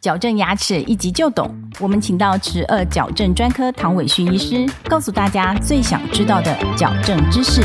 矫正牙齿一集就懂。我们请到齿颚矫正专科唐伟勋医师，告诉大家最想知道的矫正知识。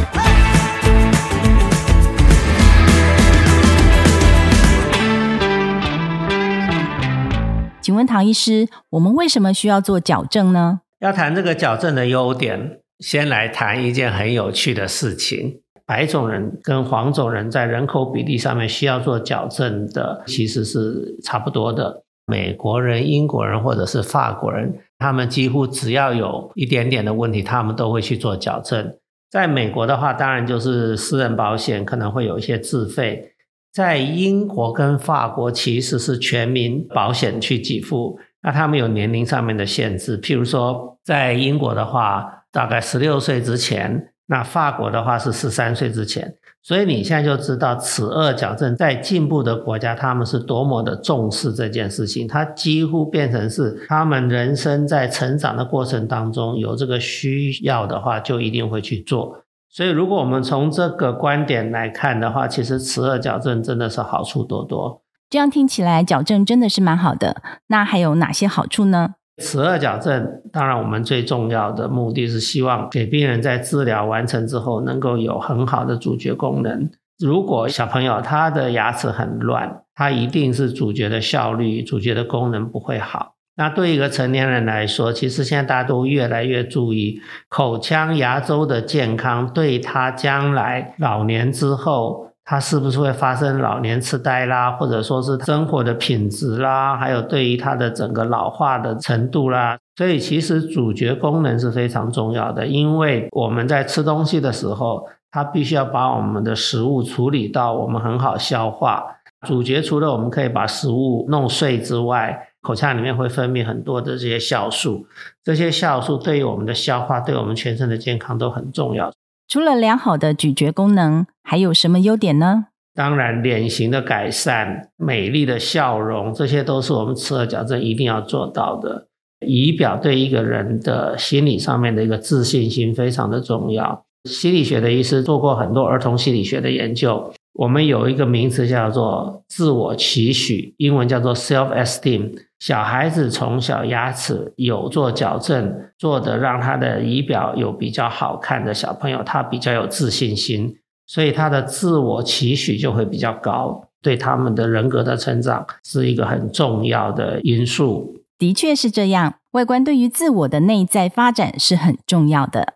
请问唐医师，我们为什么需要做矫正呢？要谈这个矫正的优点，先来谈一件很有趣的事情。白种人跟黄种人在人口比例上面需要做矫正的，其实是差不多的。美国人、英国人或者是法国人，他们几乎只要有一点点的问题，他们都会去做矫正。在美国的话，当然就是私人保险可能会有一些自费；在英国跟法国，其实是全民保险去给付。那他们有年龄上面的限制，譬如说，在英国的话，大概十六岁之前。那法国的话是十三岁之前，所以你现在就知道齿颚矫正在进步的国家，他们是多么的重视这件事情。它几乎变成是他们人生在成长的过程当中有这个需要的话，就一定会去做。所以，如果我们从这个观点来看的话，其实齿颚矫正真的是好处多多。这样听起来，矫正真的是蛮好的。那还有哪些好处呢？齿颚矫正，当然我们最重要的目的是希望给病人在治疗完成之后能够有很好的咀嚼功能。如果小朋友他的牙齿很乱，他一定是咀嚼的效率、咀嚼的功能不会好。那对一个成年人来说，其实现在大家都越来越注意口腔牙周的健康，对他将来老年之后。它是不是会发生老年痴呆啦，或者说是生活的品质啦，还有对于它的整个老化的程度啦？所以其实咀嚼功能是非常重要的，因为我们在吃东西的时候，它必须要把我们的食物处理到我们很好消化。咀嚼除了我们可以把食物弄碎之外，口腔里面会分泌很多的这些酵素，这些酵素对于我们的消化，对我们全身的健康都很重要。除了良好的咀嚼功能，还有什么优点呢？当然，脸型的改善、美丽的笑容，这些都是我们吃了矫正一定要做到的。仪表对一个人的心理上面的一个自信心非常的重要。心理学的医师做过很多儿童心理学的研究。我们有一个名词叫做自我期许，英文叫做 self-esteem。小孩子从小牙齿有做矫正，做的让他的仪表有比较好看的小朋友，他比较有自信心，所以他的自我期许就会比较高，对他们的人格的成长是一个很重要的因素。的确是这样，外观对于自我的内在发展是很重要的。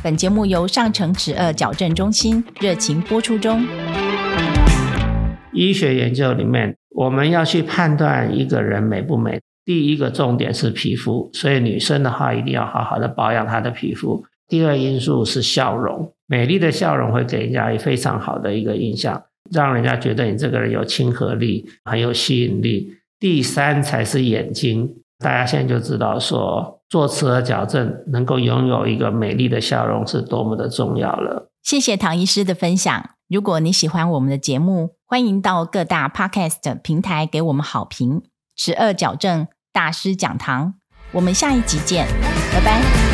本节目由上城齿颚矫正中心热情播出中。医学研究里面，我们要去判断一个人美不美，第一个重点是皮肤，所以女生的话一定要好好的保养她的皮肤。第二因素是笑容，美丽的笑容会给人家非常好的一个印象，让人家觉得你这个人有亲和力，很有吸引力。第三才是眼睛，大家现在就知道说。做齿颌矫正能够拥有一个美丽的笑容是多么的重要了。谢谢唐医师的分享。如果你喜欢我们的节目，欢迎到各大 Podcast 平台给我们好评。齿颚矫正大师讲堂，我们下一集见，拜拜。